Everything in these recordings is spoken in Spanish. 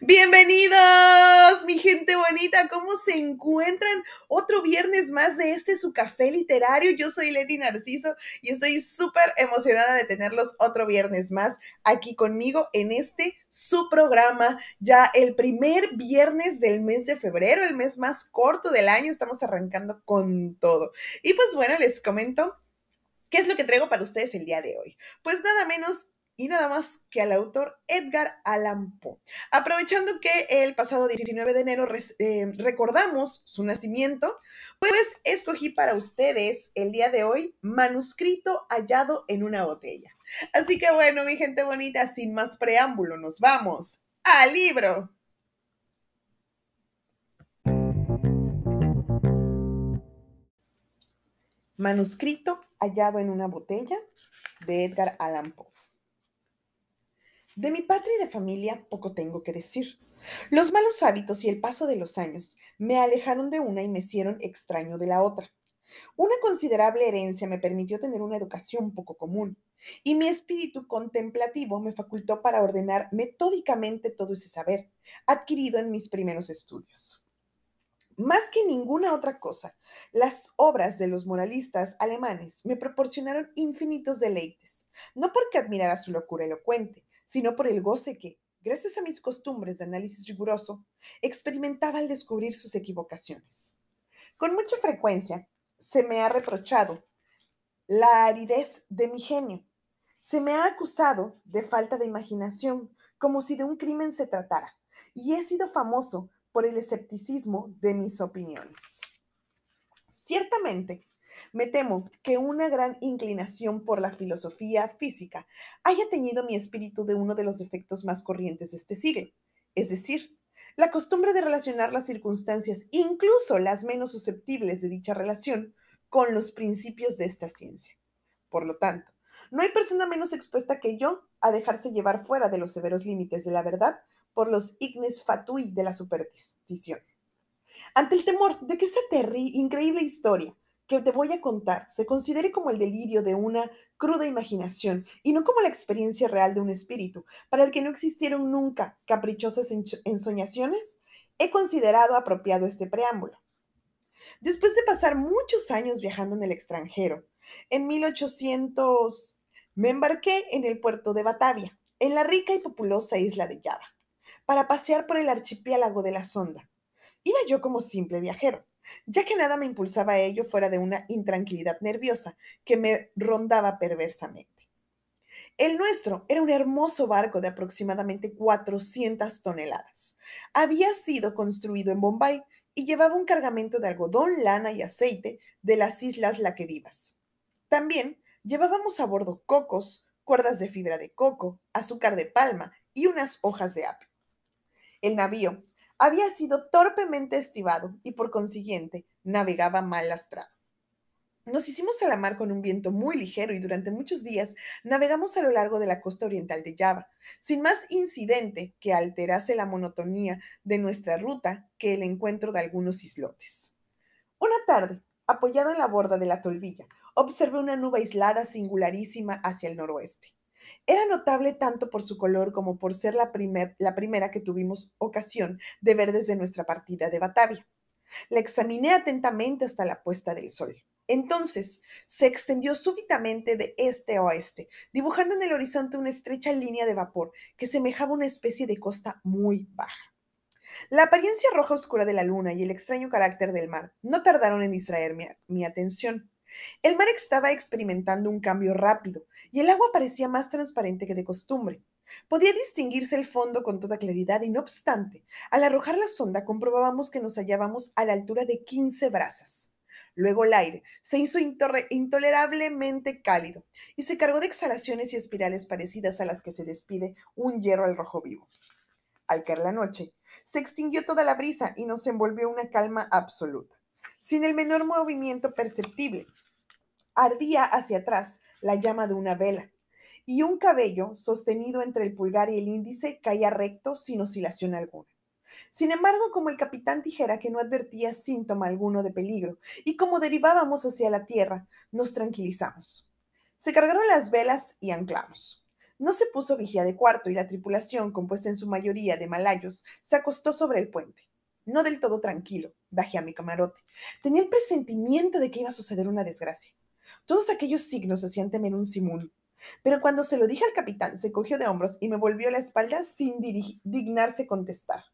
Bienvenidos, gente bonita, ¿cómo se encuentran? Otro viernes más de este su café literario. Yo soy Leti Narciso y estoy súper emocionada de tenerlos otro viernes más aquí conmigo en este su programa. Ya el primer viernes del mes de febrero, el mes más corto del año, estamos arrancando con todo. Y pues bueno, les comento ¿Qué es lo que traigo para ustedes el día de hoy? Pues nada menos y nada más que al autor Edgar Allan Poe. Aprovechando que el pasado 19 de enero eh, recordamos su nacimiento, pues escogí para ustedes el día de hoy manuscrito hallado en una botella. Así que bueno, mi gente bonita, sin más preámbulo, nos vamos al libro. Manuscrito hallado en una botella de Edgar Allan Poe. De mi patria y de familia poco tengo que decir. Los malos hábitos y el paso de los años me alejaron de una y me hicieron extraño de la otra. Una considerable herencia me permitió tener una educación poco común, y mi espíritu contemplativo me facultó para ordenar metódicamente todo ese saber adquirido en mis primeros estudios. Más que ninguna otra cosa, las obras de los moralistas alemanes me proporcionaron infinitos deleites, no porque admirara su locura elocuente, sino por el goce que, gracias a mis costumbres de análisis riguroso, experimentaba al descubrir sus equivocaciones. Con mucha frecuencia se me ha reprochado la aridez de mi genio. Se me ha acusado de falta de imaginación, como si de un crimen se tratara, y he sido famoso por el escepticismo de mis opiniones. Ciertamente, me temo que una gran inclinación por la filosofía física haya teñido mi espíritu de uno de los defectos más corrientes de este siglo, es decir, la costumbre de relacionar las circunstancias, incluso las menos susceptibles de dicha relación, con los principios de esta ciencia. Por lo tanto, no hay persona menos expuesta que yo a dejarse llevar fuera de los severos límites de la verdad por los ignes fatui de la superstición. Ante el temor de que esa increíble historia que te voy a contar se considere como el delirio de una cruda imaginación y no como la experiencia real de un espíritu, para el que no existieron nunca caprichosas ensoñaciones, he considerado apropiado este preámbulo. Después de pasar muchos años viajando en el extranjero, en 1800 me embarqué en el puerto de Batavia, en la rica y populosa isla de Java, para pasear por el archipiélago de la Sonda. Iba yo como simple viajero ya que nada me impulsaba a ello fuera de una intranquilidad nerviosa que me rondaba perversamente. El nuestro era un hermoso barco de aproximadamente 400 toneladas. Había sido construido en Bombay y llevaba un cargamento de algodón, lana y aceite de las islas Laquedivas. También llevábamos a bordo cocos, cuerdas de fibra de coco, azúcar de palma y unas hojas de apio. El navío había sido torpemente estivado y por consiguiente navegaba mal lastrado. Nos hicimos a la mar con un viento muy ligero y durante muchos días navegamos a lo largo de la costa oriental de Java, sin más incidente que alterase la monotonía de nuestra ruta que el encuentro de algunos islotes. Una tarde, apoyado en la borda de la tolvilla, observé una nube aislada singularísima hacia el noroeste. Era notable tanto por su color como por ser la, primera que tuvimos ocasión de ver desde nuestra partida de Batavia. La examiné atentamente hasta la puesta del sol. Entonces se extendió súbitamente de este a oeste, dibujando en el horizonte una estrecha línea de vapor que semejaba una especie de costa muy baja. La apariencia roja oscura de la luna y el extraño carácter del mar no tardaron en distraer mi atención. El mar estaba experimentando un cambio rápido y el agua parecía más transparente que de costumbre. Podía distinguirse el fondo con toda claridad y no obstante, al arrojar la sonda comprobábamos que nos hallábamos a la altura de 15 brazas. Luego el aire se hizo intolerablemente cálido y se cargó de exhalaciones y espirales parecidas a las que se despide un hierro al rojo vivo. Al caer la noche, se extinguió toda la brisa y nos envolvió una calma absoluta sin el menor movimiento perceptible. Ardía hacia atrás la llama de una vela, y un cabello sostenido entre el pulgar y el índice caía recto sin oscilación alguna. Sin embargo, como el capitán dijera que no advertía síntoma alguno de peligro y como derivábamos hacia la tierra, nos tranquilizamos. Se cargaron las velas y anclamos. No se puso vigía de cuarto y la tripulación, compuesta en su mayoría de malayos, se acostó sobre el puente. No del todo tranquilo, bajé a mi camarote. Tenía el presentimiento de que iba a suceder una desgracia. Todos aquellos signos hacían temer un simul. Pero cuando se lo dije al capitán, se cogió de hombros y me volvió la espalda sin dignarse contestar.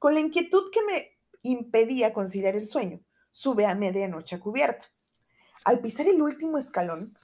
Con la inquietud que me impedía conciliar el sueño, sube a medianoche a cubierta. Al pisar el último escalón,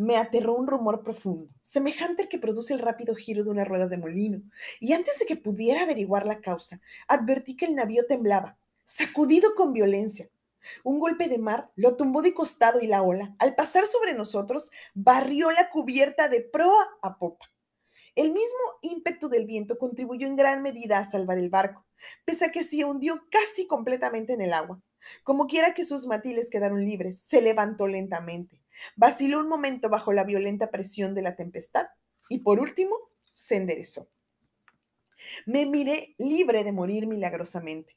me aterró un rumor profundo, semejante al que produce el rápido giro de una rueda de molino, y antes de que pudiera averiguar la causa, advertí que el navío temblaba, sacudido con violencia. Un golpe de mar lo tumbó de costado y la ola, al pasar sobre nosotros, barrió la cubierta de proa a popa. El mismo ímpetu del viento contribuyó en gran medida a salvar el barco, pese a que se hundió casi completamente en el agua. Como quiera que sus matiles quedaron libres, se levantó lentamente. Vaciló un momento bajo la violenta presión de la tempestad y por último se enderezó. Me miré libre de morir milagrosamente.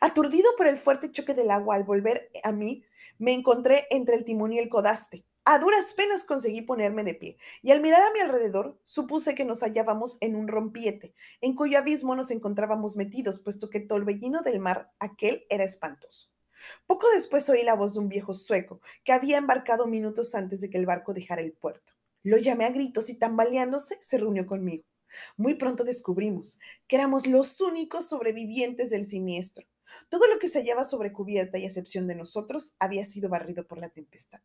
Aturdido por el fuerte choque del agua al volver a mí, me encontré entre el timón y el codaste. A duras penas conseguí ponerme de pie, y al mirar a mi alrededor supuse que nos hallábamos en un rompiete, en cuyo abismo nos encontrábamos metidos, puesto que el torbellino del mar aquel era espantoso. Poco después oí la voz de un viejo sueco que había embarcado minutos antes de que el barco dejara el puerto. Lo llamé a gritos y tambaleándose se reunió conmigo. Muy pronto descubrimos que éramos los únicos sobrevivientes del siniestro. Todo lo que se hallaba sobre cubierta y excepción de nosotros había sido barrido por la tempestad.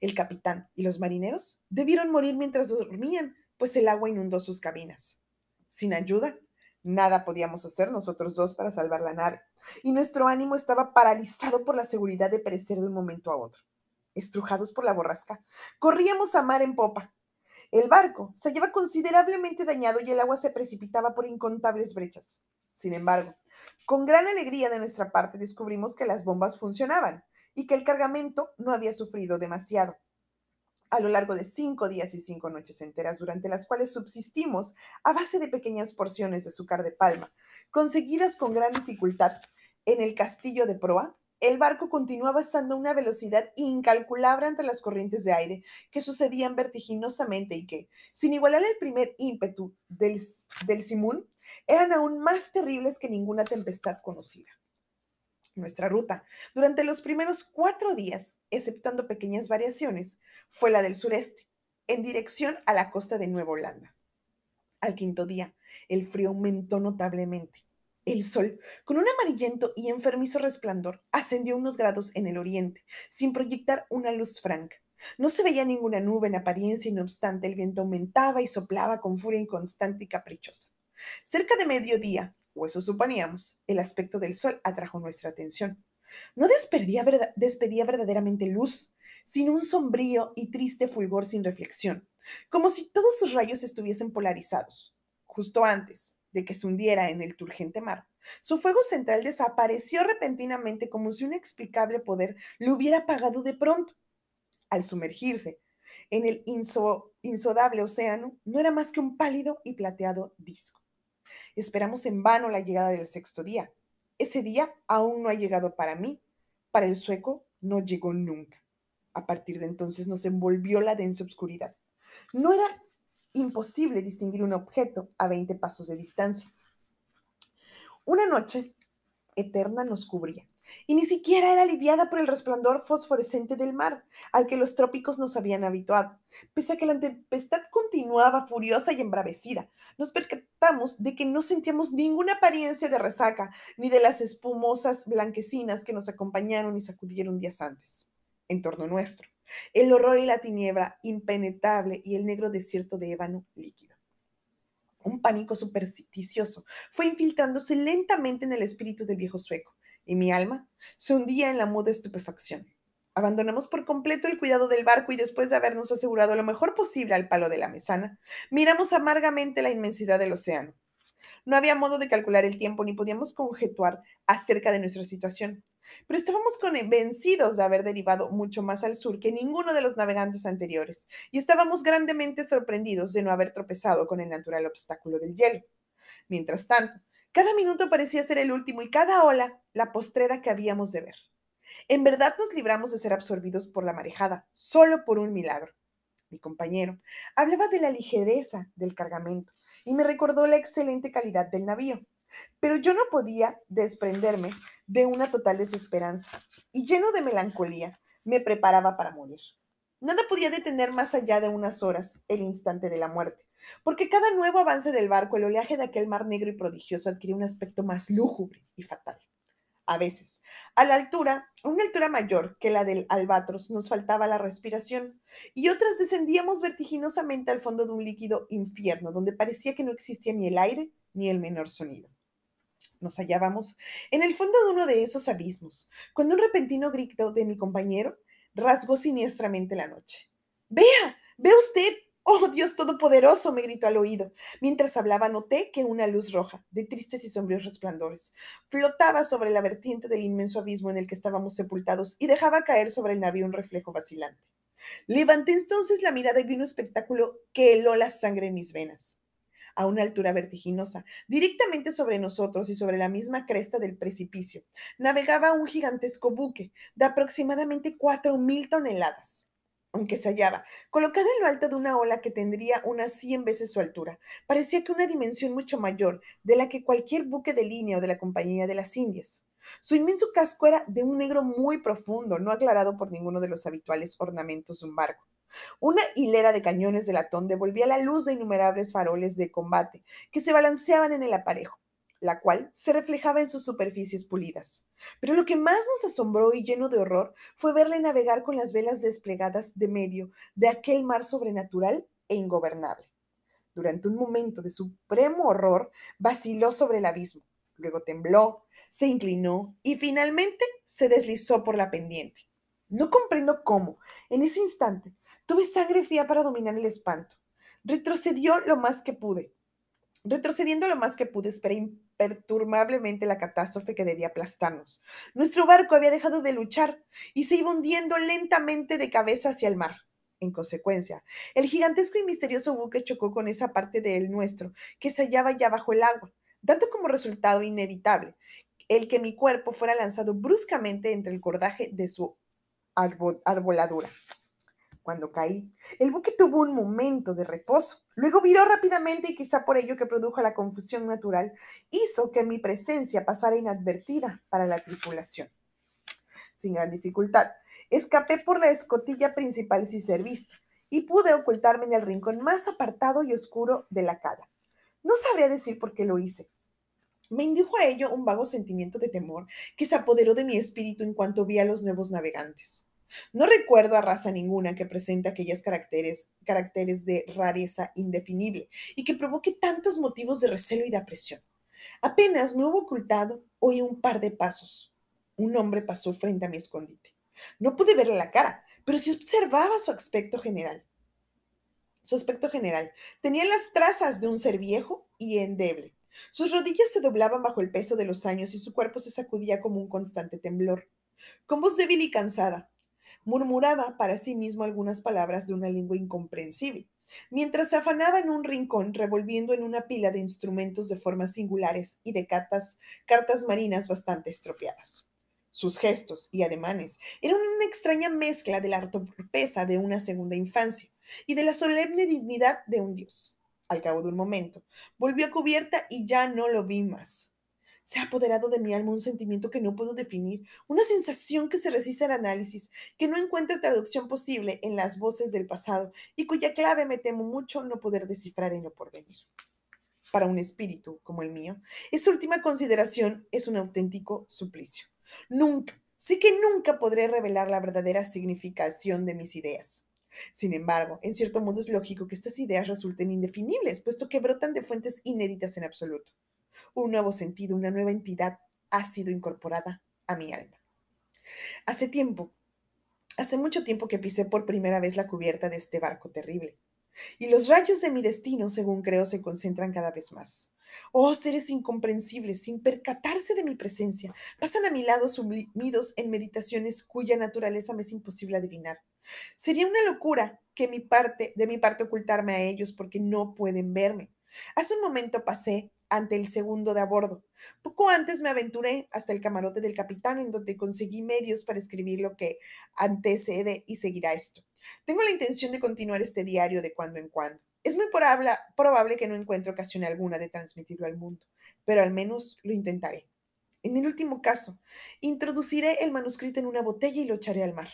El capitán y los marineros debieron morir mientras dormían, pues el agua inundó sus cabinas. Sin ayuda, Nada podíamos hacer nosotros dos para salvar la nave, y nuestro ánimo estaba paralizado por la seguridad de perecer de un momento a otro. Estrujados por la borrasca, corríamos a mar en popa. El barco se hallaba considerablemente dañado y el agua se precipitaba por incontables brechas. Sin embargo, con gran alegría de nuestra parte descubrimos que las bombas funcionaban y que el cargamento no había sufrido demasiado a lo largo de cinco días y cinco noches enteras, durante las cuales subsistimos a base de pequeñas porciones de azúcar de palma, conseguidas con gran dificultad en el castillo de proa, el barco continuaba avanzando a una velocidad incalculable ante las corrientes de aire que sucedían vertiginosamente y que, sin igualar el primer ímpetu del, del simón, eran aún más terribles que ninguna tempestad conocida nuestra ruta. Durante los primeros cuatro días, exceptuando pequeñas variaciones, fue la del sureste, en dirección a la costa de Nueva Holanda. Al quinto día, el frío aumentó notablemente. El sol, con un amarillento y enfermizo resplandor, ascendió unos grados en el oriente, sin proyectar una luz franca. No se veía ninguna nube en apariencia y no obstante el viento aumentaba y soplaba con furia inconstante y caprichosa. Cerca de mediodía, o eso suponíamos, el aspecto del sol atrajo nuestra atención. No despedía, verdaderamente luz, sino un sombrío y triste fulgor sin reflexión, como si todos sus rayos estuviesen polarizados. Justo antes de que se hundiera en el turgente mar, su fuego central desapareció repentinamente como si un inexplicable poder lo hubiera apagado de pronto. Al sumergirse en el insodable océano, no era más que un pálido y plateado disco. Esperamos en vano la llegada del sexto día. Ese día aún no ha llegado para mí. Para el sueco no llegó nunca. A partir de entonces nos envolvió la densa oscuridad. No era imposible distinguir un objeto a 20 pasos de distancia. Una noche eterna nos cubría y ni siquiera era aliviada por el resplandor fosforescente del mar, al que los trópicos nos habían habituado. Pese a que la tempestad continuaba furiosa y embravecida, nos percatamos de que no sentíamos ninguna apariencia de resaca, ni de las espumosas blanquecinas que nos acompañaron y sacudieron días antes. En torno nuestro, el horror y la tiniebla impenetrable y el negro desierto de ébano líquido. Un pánico supersticioso fue infiltrándose lentamente en el espíritu del viejo sueco y mi alma se hundía en la muda estupefacción. Abandonamos por completo el cuidado del barco y después de habernos asegurado lo mejor posible al palo de la mesana, miramos amargamente la inmensidad del océano. No había modo de calcular el tiempo ni podíamos conjetuar acerca de nuestra situación, pero estábamos convencidos de haber derivado mucho más al sur que ninguno de los navegantes anteriores y estábamos grandemente sorprendidos de no haber tropezado con el natural obstáculo del hielo. Mientras tanto, Cada minuto parecía ser el último y cada ola la postrera que habíamos de ver. En verdad nos libramos de ser absorbidos por la marejada, solo por un milagro. Mi compañero hablaba de la ligereza del cargamento y me recordó la excelente calidad del navío. Pero yo no podía desprenderme de una total desesperanza y lleno de melancolía me preparaba para morir. Nada podía detener más allá de unas horas el instante de la muerte, porque cada nuevo avance del barco el oleaje de aquel mar negro y prodigioso adquiría un aspecto más lúgubre y fatal. A veces, a la altura, a una altura mayor que la del albatros, nos faltaba la respiración, y otras descendíamos vertiginosamente al fondo de un líquido infierno, donde parecía que no existía ni el aire ni el menor sonido nos hallábamos en el fondo de uno de esos abismos, cuando un repentino grito de mi compañero rasgó siniestramente la noche. Vea, ve usted. Oh, Dios Todopoderoso, me gritó al oído. Mientras hablaba, noté que una luz roja, de tristes y sombríos resplandores, flotaba sobre la vertiente del inmenso abismo en el que estábamos sepultados y dejaba caer sobre el navío un reflejo vacilante. Levanté entonces la mirada y vi un espectáculo que heló la sangre en mis venas a una altura vertiginosa, directamente sobre nosotros y sobre la misma cresta del precipicio, navegaba un gigantesco buque de aproximadamente cuatro mil toneladas aunque se hallaba, colocado en lo alto de una ola que tendría unas 100 veces su altura. Parecía que una dimensión mucho mayor de la que cualquier buque de línea o de la Compañía de las Indias. Su inmenso casco era de un negro muy profundo, no aclarado por ninguno de los habituales ornamentos de un barco. Una hilera de cañones de latón devolvía la luz de innumerables faroles de combate que se balanceaban en el aparejo, la cual se reflejaba en sus superficies pulidas. Pero lo que más nos asombró y lleno de horror fue verle navegar con las velas desplegadas de medio de aquel mar sobrenatural e ingobernable. Durante un momento de supremo horror, vaciló sobre el abismo, luego tembló, se inclinó y finalmente se deslizó por la pendiente. No comprendo cómo, en ese instante, tuve sangre fría para dominar el espanto. Retrocedió lo más que pude. Retrocediendo lo más que pude, esperé imperturbablemente la catástrofe que debía aplastarnos. Nuestro barco había dejado de luchar y se iba hundiendo lentamente de cabeza hacia el mar. En consecuencia, el gigantesco y misterioso buque chocó con esa parte de él nuestro que se hallaba ya bajo el agua, dando como resultado inevitable el que mi cuerpo fuera lanzado bruscamente entre el cordaje de su arboladura. Cuando caí, el buque tuvo un momento de reposo. Luego viró rápidamente y quizá por ello que produjo la confusión natural, hizo que mi presencia pasara inadvertida para la tripulación. Sin gran dificultad, escapé por la escotilla principal sin ser visto y pude ocultarme en el rincón más apartado y oscuro de la cala. No sabría decir por qué lo hice. Me indujo a ello un vago sentimiento de temor que se apoderó de mi espíritu en cuanto vi a los nuevos navegantes. No recuerdo a raza ninguna que presente aquellos caracteres, caracteres de rareza indefinible y que provoque tantos motivos de recelo y de apresión. Apenas me hubo ocultado, oí un par de pasos. Un hombre pasó frente a mi escondite. No pude verle la cara, pero sí observaba su aspecto general. Su aspecto general tenía las trazas de un ser viejo y endeble. Sus rodillas se doblaban bajo el peso de los años y su cuerpo se sacudía como un constante temblor. Con voz débil y cansada, murmuraba para sí mismo algunas palabras de una lengua incomprensible, mientras se afanaba en un rincón revolviendo en una pila de instrumentos de formas singulares y de cartas, marinas bastante estropeadas. Sus gestos y ademanes eran una extraña mezcla de la torpeza de una segunda infancia y de la solemne dignidad de un dios. Al cabo de un momento, volvió a cubierta y ya no lo vi más. Se ha apoderado de mi alma un sentimiento que no puedo definir, una sensación que se resiste al análisis, que no encuentra traducción posible en las voces del pasado y cuya clave me temo mucho no poder descifrar en lo porvenir. Para un espíritu como el mío, esta última consideración es un auténtico suplicio. Nunca, sé que nunca podré revelar la verdadera significación de mis ideas. Sin embargo, en cierto modo es lógico que estas ideas resulten indefinibles, puesto que brotan de fuentes inéditas en absoluto. Un nuevo sentido, una nueva entidad ha sido incorporada a mi alma. Hace tiempo, hace mucho tiempo que pisé por primera vez la cubierta de este barco terrible, y los rayos de mi destino, según creo, se concentran cada vez más. Oh, seres incomprensibles, sin percatarse de mi presencia, pasan a mi lado sumidos en meditaciones cuya naturaleza me es imposible adivinar. Sería una locura que mi parte, de mi parte ocultarme a ellos porque no pueden verme. Hace un momento pasé ante el segundo de a bordo. Poco antes me aventuré hasta el camarote del capitán, en donde conseguí medios para escribir lo que antecede y seguirá esto. Tengo la intención de continuar este diario de cuando en cuando. Es muy probable, probable que no encuentre ocasión alguna de transmitirlo al mundo, pero al menos lo intentaré. En el último caso, introduciré el manuscrito en una botella y lo echaré al mar.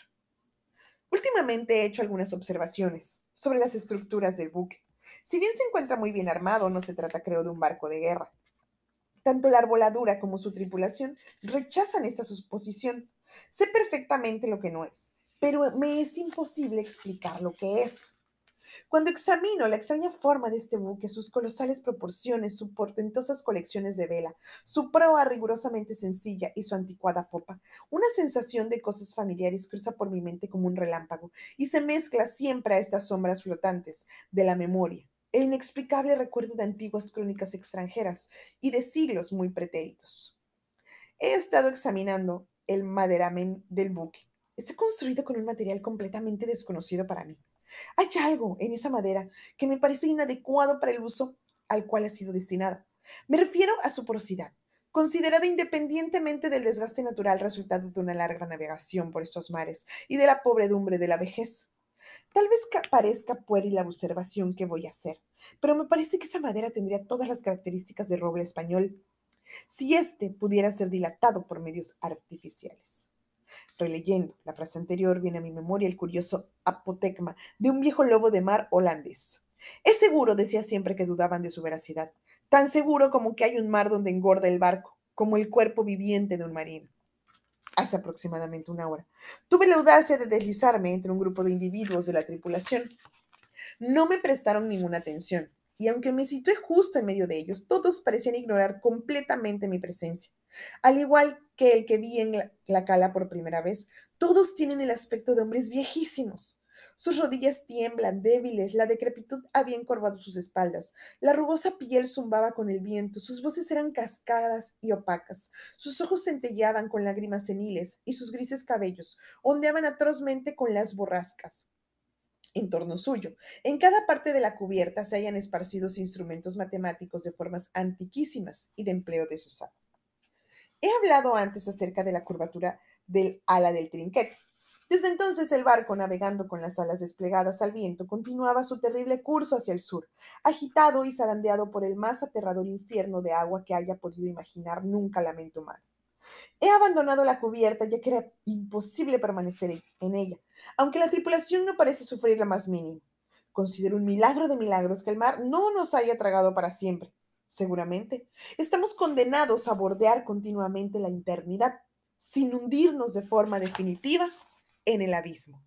Últimamente he hecho algunas observaciones sobre las estructuras del buque. Si bien se encuentra muy bien armado, no se trata, creo, de un barco de guerra. Tanto la arboladura como su tripulación rechazan esta suposición. Sé perfectamente lo que no es, pero me es imposible explicar lo que es. Cuando examino la extraña forma de este buque, sus colosales proporciones, sus portentosas colecciones de vela, su proa rigurosamente sencilla y su anticuada popa, una sensación de cosas familiares cruza por mi mente como un relámpago y se mezcla siempre a estas sombras flotantes de la memoria, el inexplicable recuerdo de antiguas crónicas extranjeras y de siglos muy pretéritos. He estado examinando el maderamen del buque. Está construido con un material completamente desconocido para mí. Hay algo en esa madera que me parece inadecuado para el uso al cual ha sido destinada. Me refiero a su porosidad, considerada independientemente del desgaste natural resultado de una larga navegación por estos mares y de la pobredumbre de la vejez. Tal vez parezca pueril la observación que voy a hacer, pero me parece que esa madera tendría todas las características de roble español si éste pudiera ser dilatado por medios artificiales. Releyendo la frase anterior, viene a mi memoria el curioso apotegma de un viejo lobo de mar holandés. Es seguro, decía siempre que dudaban de su veracidad, tan seguro como que hay un mar donde engorda el barco, como el cuerpo viviente de un marino. Hace aproximadamente una hora, tuve la audacia de deslizarme entre un grupo de individuos de la tripulación. No me prestaron ninguna atención, y aunque me situé justo en medio de ellos, todos parecían ignorar completamente mi presencia. Al igual que el que vi en la, cala por primera vez, todos tienen el aspecto de hombres viejísimos. Sus rodillas tiemblan, débiles, la decrepitud había encorvado sus espaldas, la rugosa piel zumbaba con el viento, sus voces eran cascadas y opacas, sus ojos centelleaban con lágrimas seniles y sus grises cabellos ondeaban atrozmente con las borrascas en torno suyo. En cada parte de la cubierta se hayan esparcidos instrumentos matemáticos de formas antiquísimas y de empleo desusado. He hablado antes acerca de la curvatura del ala del trinquete. Desde entonces el barco, navegando con las alas desplegadas al viento, continuaba su terrible curso hacia el sur, agitado y zarandeado por el más aterrador infierno de agua que haya podido imaginar nunca la mente humana. He abandonado la cubierta ya que era imposible permanecer en ella, aunque la tripulación no parece sufrir la más mínima. Considero un milagro de milagros que el mar no nos haya tragado para siempre. Seguramente, estamos condenados a bordear continuamente la eternidad, sin hundirnos de forma definitiva en el abismo.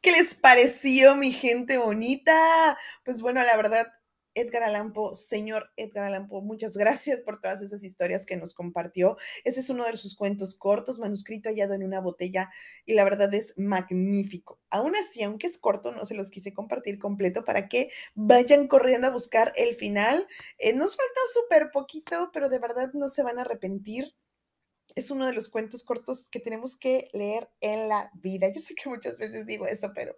¿Qué les pareció, mi gente bonita? Pues bueno, la verdad, Edgar Allan Poe, señor Edgar Allan Poe, muchas gracias por todas esas historias que nos compartió. Ese es uno de sus cuentos cortos, manuscrito hallado en una botella y la verdad es magnífico. Aún así, aunque es corto, no se los quise compartir completo para que vayan corriendo a buscar el final. Eh, nos falta súper poquito, pero de verdad no se van a arrepentir es uno de los cuentos cortos que tenemos que leer en la vida. Yo sé que muchas veces digo eso, pero,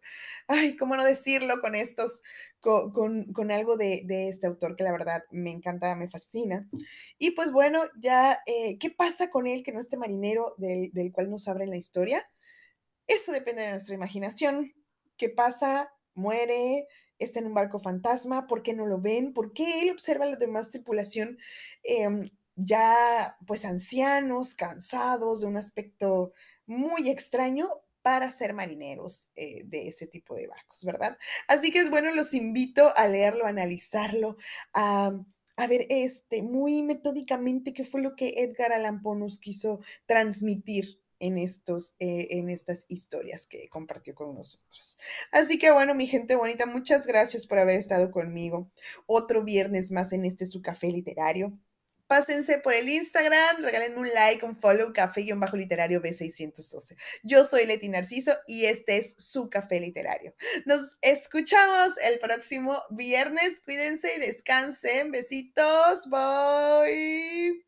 ay, ¿cómo no decirlo con estos, con, algo de, este autor que la verdad me encanta, me fascina? Y pues bueno, ya, eh, ¿qué pasa con él que no esté marinero del, del cual nos abren la historia? Eso depende de nuestra imaginación. ¿Qué pasa? Muere, está en un barco fantasma, ¿por qué no lo ven? ¿Por qué él observa a la demás tripulación? Em, ya pues ancianos, cansados, de un aspecto muy extraño para ser marineros eh, de ese tipo de barcos, ¿verdad? Así que es bueno, los invito a leerlo, a analizarlo, a, ver este, muy metódicamente qué fue lo que Edgar Allan Poe nos quiso transmitir en, estos, eh, en estas historias que compartió con nosotros. Así que bueno, mi gente bonita, muchas gracias por haber estado conmigo. Otro viernes más en este su café literario pásense por el Instagram, regalen un like, un follow, café-literario B612. Yo soy Leti Narciso y este es su café literario. Nos escuchamos el próximo viernes. Cuídense y descansen. Besitos. Bye.